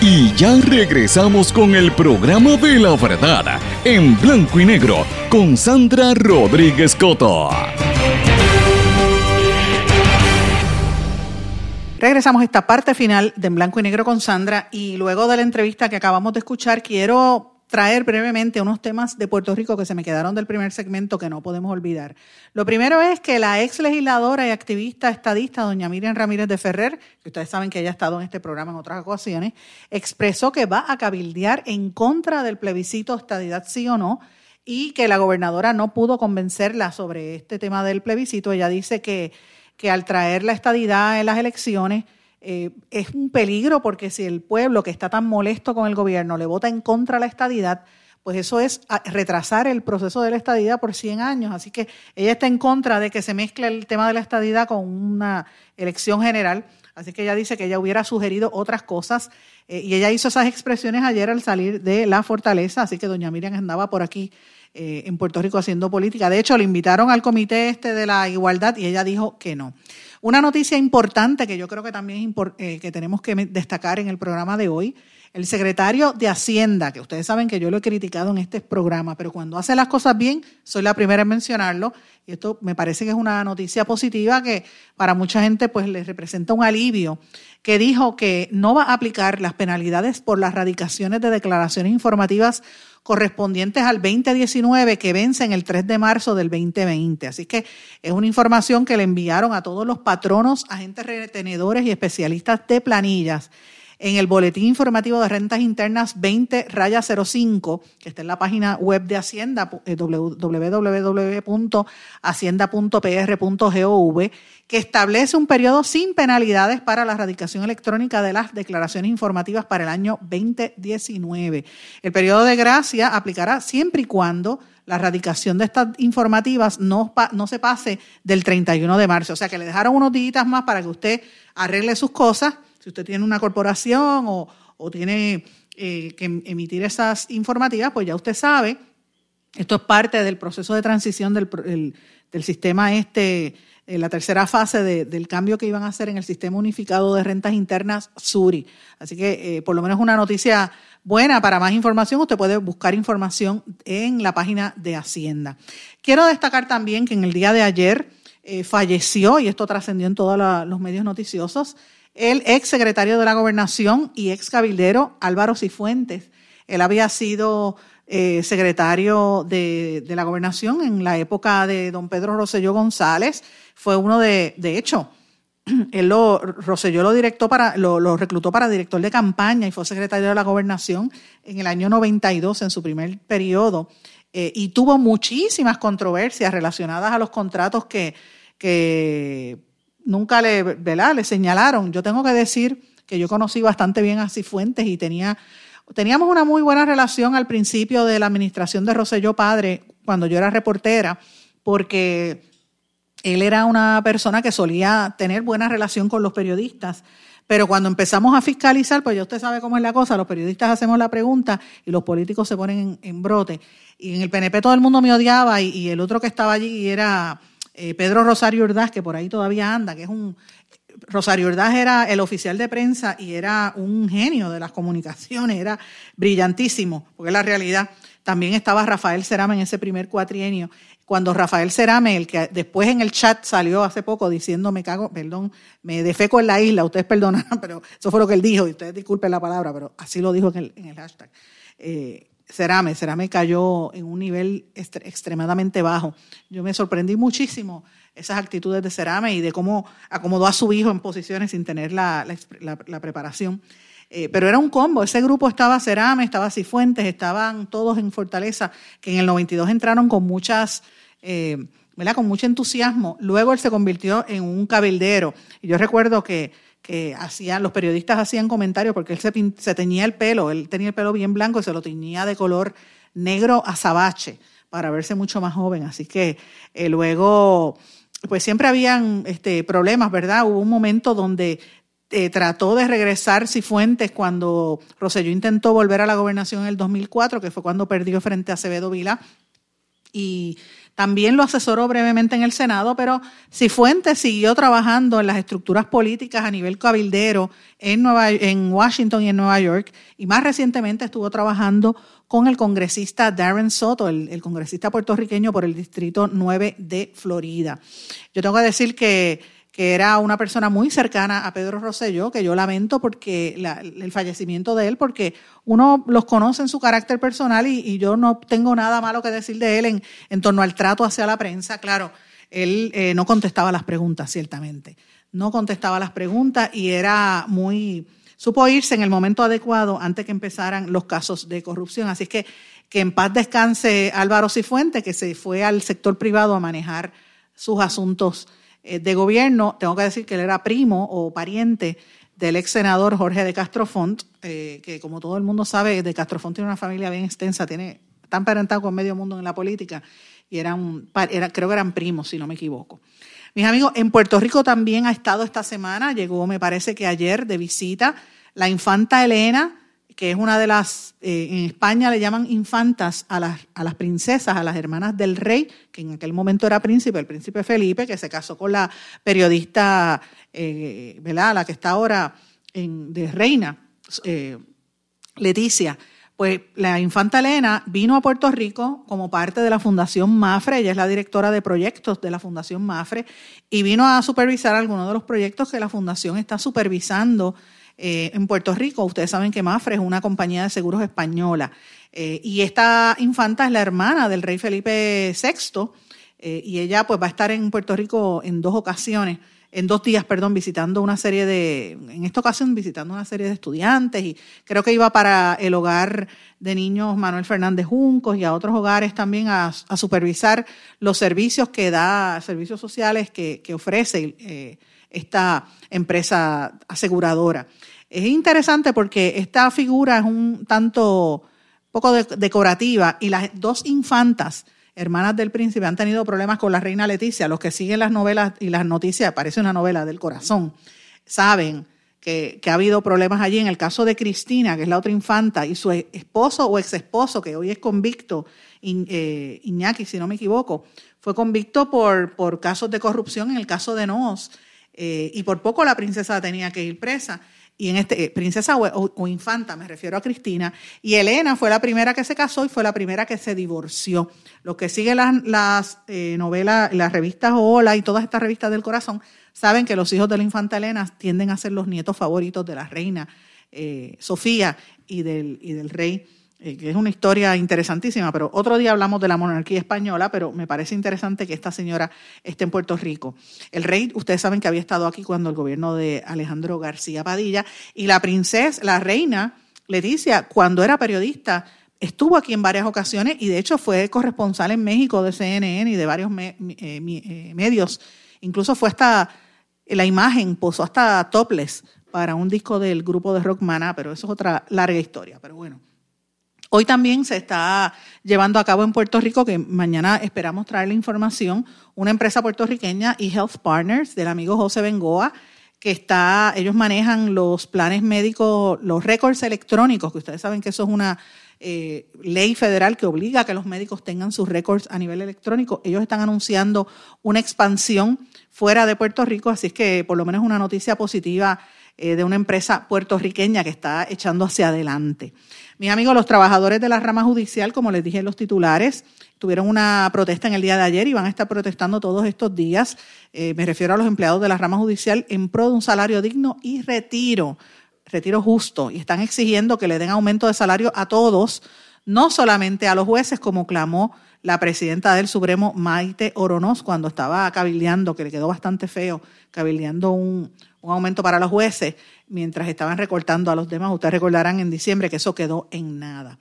Y ya regresamos con el programa de la verdad en blanco y negro con Sandra Rodríguez Coto. Regresamos a esta parte final de En Blanco y Negro con Sandra y luego de la entrevista que acabamos de escuchar quiero traer brevemente unos temas de Puerto Rico que se me quedaron del primer segmento que no podemos olvidar. Lo primero es que la ex legisladora y activista estadista, doña Miriam Ramírez de Ferrer, que ustedes saben que ella ha estado en este programa en otras ocasiones, expresó que va a cabildear en contra del plebiscito estadidad sí o no y que la gobernadora no pudo convencerla sobre este tema del plebiscito. Ella dice que, que al traer la estadidad en las elecciones, eh, es un peligro porque si el pueblo que está tan molesto con el gobierno le vota en contra de la estadidad, pues eso es retrasar el proceso de la estadidad por 100 años. Así que ella está en contra de que se mezcle el tema de la estadidad con una elección general. Así que ella dice que ella hubiera sugerido otras cosas eh, y ella hizo esas expresiones ayer al salir de la fortaleza. Así que doña Miriam andaba por aquí eh, en Puerto Rico haciendo política. De hecho, le invitaron al comité este de la igualdad y ella dijo que no. Una noticia importante que yo creo que también es eh, que tenemos que destacar en el programa de hoy, el secretario de Hacienda, que ustedes saben que yo lo he criticado en este programa, pero cuando hace las cosas bien, soy la primera en mencionarlo, y esto me parece que es una noticia positiva que para mucha gente pues les representa un alivio, que dijo que no va a aplicar las penalidades por las radicaciones de declaraciones informativas correspondientes al 2019 que vence en el 3 de marzo del 2020. Así que es una información que le enviaron a todos los patronos, agentes retenedores y especialistas de planillas en el Boletín Informativo de Rentas Internas 20 raya 05, que está en la página web de Hacienda, eh, www.hacienda.pr.gov, que establece un periodo sin penalidades para la radicación electrónica de las declaraciones informativas para el año 2019. El periodo de gracia aplicará siempre y cuando la radicación de estas informativas no, no se pase del 31 de marzo. O sea que le dejaron unos días más para que usted arregle sus cosas si usted tiene una corporación o, tiene eh, que emitir esas informativas, pues ya usted sabe, esto es parte del proceso de transición del, sistema este, en la tercera fase del cambio que iban a hacer en el sistema unificado de rentas internas SURI. Así que eh, por lo menos una noticia buena. Para más información, usted puede buscar información en la página de Hacienda. Quiero destacar también que en el día de ayer eh, falleció, y esto trascendió en todos los medios noticiosos, el ex secretario de la gobernación y ex cabildero Álvaro Cifuentes. Él había sido eh, secretario de, la gobernación en la época de don Pedro Rosselló González. Fue uno de, de hecho, él lo, Rosselló lo, directó para, lo, reclutó para director de campaña y fue secretario de la gobernación en el año 92, en su primer periodo. Eh, y tuvo muchísimas controversias relacionadas a los contratos que, que nunca le, ¿verdad? le señalaron. Yo tengo que decir que yo conocí bastante bien a Cifuentes y tenía, teníamos una muy buena relación al principio de la administración de Roselló Padre, cuando yo era reportera, porque él era una persona que solía tener buena relación con los periodistas. Pero cuando empezamos a fiscalizar, pues ya usted sabe cómo es la cosa, los periodistas hacemos la pregunta y los políticos se ponen en, brote. Y en el PNP todo el mundo me odiaba y, y el otro que estaba allí era eh, Pedro Rosario Ordaz, que por ahí todavía anda, que es un... Rosario Ordaz era el oficial de prensa y era un genio de las comunicaciones, era brillantísimo, porque es la realidad. También estaba Rafael Cerame en ese primer cuatrienio. Cuando Rafael Cerame, el que después en el chat salió hace poco diciendo me cago, perdón, me defeco en la isla, ustedes perdonarán, pero eso fue lo que él dijo, y ustedes disculpen la palabra, pero así lo dijo en el, hashtag. Eh, Cerame, Cerame cayó en un nivel extremadamente bajo. Yo me sorprendí muchísimo esas actitudes de Cerame y de cómo acomodó a su hijo en posiciones sin tener la, preparación. Eh, pero era un combo, ese grupo estaba Cerame, estaba Cifuentes, estaban todos en Fortaleza, que en el 92 entraron con muchas... Eh, con mucho entusiasmo. Luego él se convirtió en un cabildero. Y yo recuerdo que que hacían, los periodistas hacían comentarios porque él se, se teñía el pelo, él tenía el pelo bien blanco y se lo teñía de color negro azabache para verse mucho más joven. Así que eh, luego, pues siempre habían este, problemas, ¿verdad? Hubo un momento donde eh, trató de regresar Cifuentes cuando Roselló intentó volver a la gobernación en el 2004, que fue cuando perdió frente a Acevedo Vila. Y también lo asesoró brevemente en el Senado, pero Cifuentes siguió trabajando en las estructuras políticas a nivel cabildero en, Nueva, en Washington y en Nueva York, y más recientemente estuvo trabajando con el congresista Darren Soto, el, el congresista puertorriqueño por el Distrito 9 de Florida. Yo tengo que decir que que era una persona muy cercana a Pedro Rosselló, que yo lamento porque el fallecimiento de él, porque uno los conoce en su carácter personal y, yo no tengo nada malo que decir de él en, torno al trato hacia la prensa. Claro, él eh, no contestaba las preguntas, ciertamente. No contestaba las preguntas y era muy... Supo irse en el momento adecuado antes que empezaran los casos de corrupción. Así que que en paz descanse Álvaro Cifuente, que se fue al sector privado a manejar sus asuntos de gobierno, tengo que decir que él era primo o pariente del ex senador Jorge de Castrofont, eh, que como todo el mundo sabe, de Castrofont tiene una familia bien extensa, tiene, tan parentado con medio mundo en la política, y eran, era, creo que eran primos, si no me equivoco. Mis amigos, en Puerto Rico también ha estado esta semana, llegó me parece que ayer de visita, la infanta Elena, que es una de las, eh, en España le llaman infantas a las, a las princesas, a las hermanas del rey, que en aquel momento era príncipe, el príncipe Felipe, que se casó con la periodista, eh, ¿verdad? La que está ahora en, de reina, eh, Leticia. Pues la infanta Elena vino a Puerto Rico como parte de la Fundación Mafre, ella es la directora de proyectos de la Fundación Mafre, y vino a supervisar algunos de los proyectos que la Fundación está supervisando eh, en Puerto Rico. Ustedes saben que Mafre es una compañía de seguros española. Eh, y esta infanta es la hermana del rey Felipe VI. Eh, y ella pues va a estar en Puerto Rico en dos ocasiones, en dos días, perdón, visitando una serie de, en esta ocasión visitando una serie de estudiantes y creo que iba para el hogar de niños Manuel Fernández Juncos y a otros hogares también a, supervisar los servicios que da, servicios sociales que, que ofrece esta empresa aseguradora. Es interesante porque esta figura es un tanto poco decorativa y las dos infantas, hermanas del príncipe, han tenido problemas con la reina Leticia. Los que siguen las novelas y las noticias, parece una novela del corazón, saben que, ha habido problemas allí. En el caso de Cristina, que es la otra infanta, y su esposo o ex esposo, que hoy es convicto, eh, Iñaki, si no me equivoco, fue convicto por, por casos de corrupción en el caso de Noos eh, y por poco la princesa tenía que ir presa. Y en este, eh, princesa o, infanta, me refiero a Cristina, y Elena fue la primera que se casó y fue la primera que se divorció. Los que siguen las, las eh, novelas, las revistas Hola y todas estas revistas del corazón, saben que los hijos de la infanta Elena tienden a ser los nietos favoritos de la reina Sofía y del, y del rey eh, que es una historia interesantísima, pero otro día hablamos de la monarquía española, pero me parece interesante que esta señora esté en Puerto Rico. El rey, ustedes saben que había estado aquí cuando el gobierno de Alejandro García Padilla, y la princesa, la reina Leticia, cuando era periodista, estuvo aquí en varias ocasiones y de hecho fue corresponsal en México de CNN y de varios eh, eh, medios. Incluso fue hasta la imagen, posó hasta topless para un disco del grupo de rock Maná, pero eso es otra larga historia. Pero bueno, Hoy también se está llevando a cabo en Puerto Rico, que mañana esperamos traer la información, una empresa puertorriqueña, eHealth Partners, del amigo José Bengoa, que está, ellos manejan los planes médicos, los récords electrónicos, que ustedes saben que eso es una eh, ley federal que obliga a que los médicos tengan sus récords a nivel electrónico. Ellos están anunciando una expansión fuera de Puerto Rico, así es que por lo menos una noticia positiva eh, de una empresa puertorriqueña que está echando hacia adelante. Mis amigos, los trabajadores de la rama judicial, como les dije en los titulares, tuvieron una protesta en el día de ayer y van a estar protestando todos estos días. Eh, me refiero a los empleados de la rama judicial en pro de un salario digno y retiro, retiro justo. Y están exigiendo que le den aumento de salario a todos, no solamente a los jueces, como clamó la presidenta del Supremo, Maite Oronoz, cuando estaba cabildeando, que le quedó bastante feo, cabildeando un, un aumento para los jueces, mientras estaban recortando a los demás. Ustedes recordarán en diciembre que eso quedó en nada.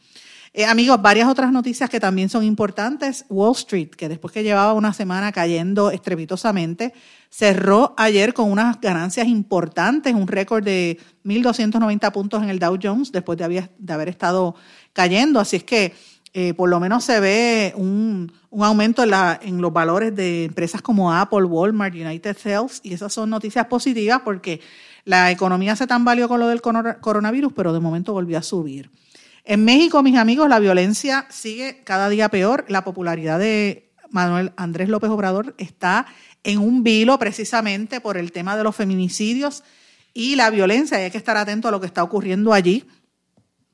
Eh, amigos, varias otras noticias que también son importantes. Wall Street, que después que llevaba una semana cayendo estrepitosamente, cerró ayer con unas ganancias importantes, un récord de 1.290 puntos en el Dow Jones después de haber, estado cayendo. Así es que eh, por lo menos se ve un, un aumento en, la, en, los valores de empresas como Apple, Walmart, United Sales, y esas son noticias positivas porque la economía se tambaleó con lo del coronavirus, pero de momento volvió a subir. En México, mis amigos, la violencia sigue cada día peor. La popularidad de Manuel Andrés López Obrador está en un vilo precisamente por el tema de los feminicidios y la violencia. Y hay que estar atento a lo que está ocurriendo allí.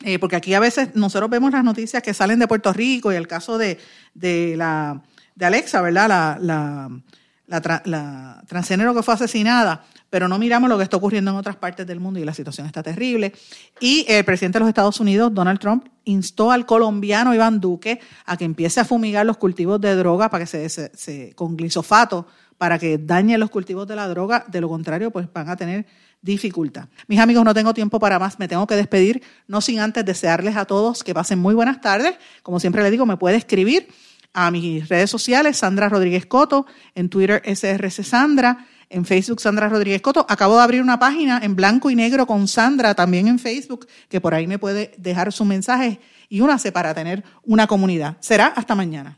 Eh, porque aquí a veces nosotros vemos las noticias que salen de Puerto Rico y el caso de, de la de Alexa, ¿verdad? La, la, la, transgénero que fue asesinada pero no miramos lo que está ocurriendo en otras partes del mundo y la situación está terrible. Y el presidente de los Estados Unidos, Donald Trump, instó al colombiano Iván Duque a que empiece a fumigar los cultivos de droga para que se, con glisofato para que dañe los cultivos de la droga, de lo contrario, pues van a tener dificultad. Mis amigos, no tengo tiempo para más, me tengo que despedir, no sin antes desearles a todos que pasen muy buenas tardes. Como siempre les digo, me puede escribir a mis redes sociales, Sandra Rodríguez Coto, en Twitter SRC Sandra, en Facebook Sandra Rodríguez Coto. Acabo de abrir una página en blanco y negro con Sandra también en Facebook, que por ahí me puede dejar su mensaje y únase para tener una comunidad. Será hasta mañana.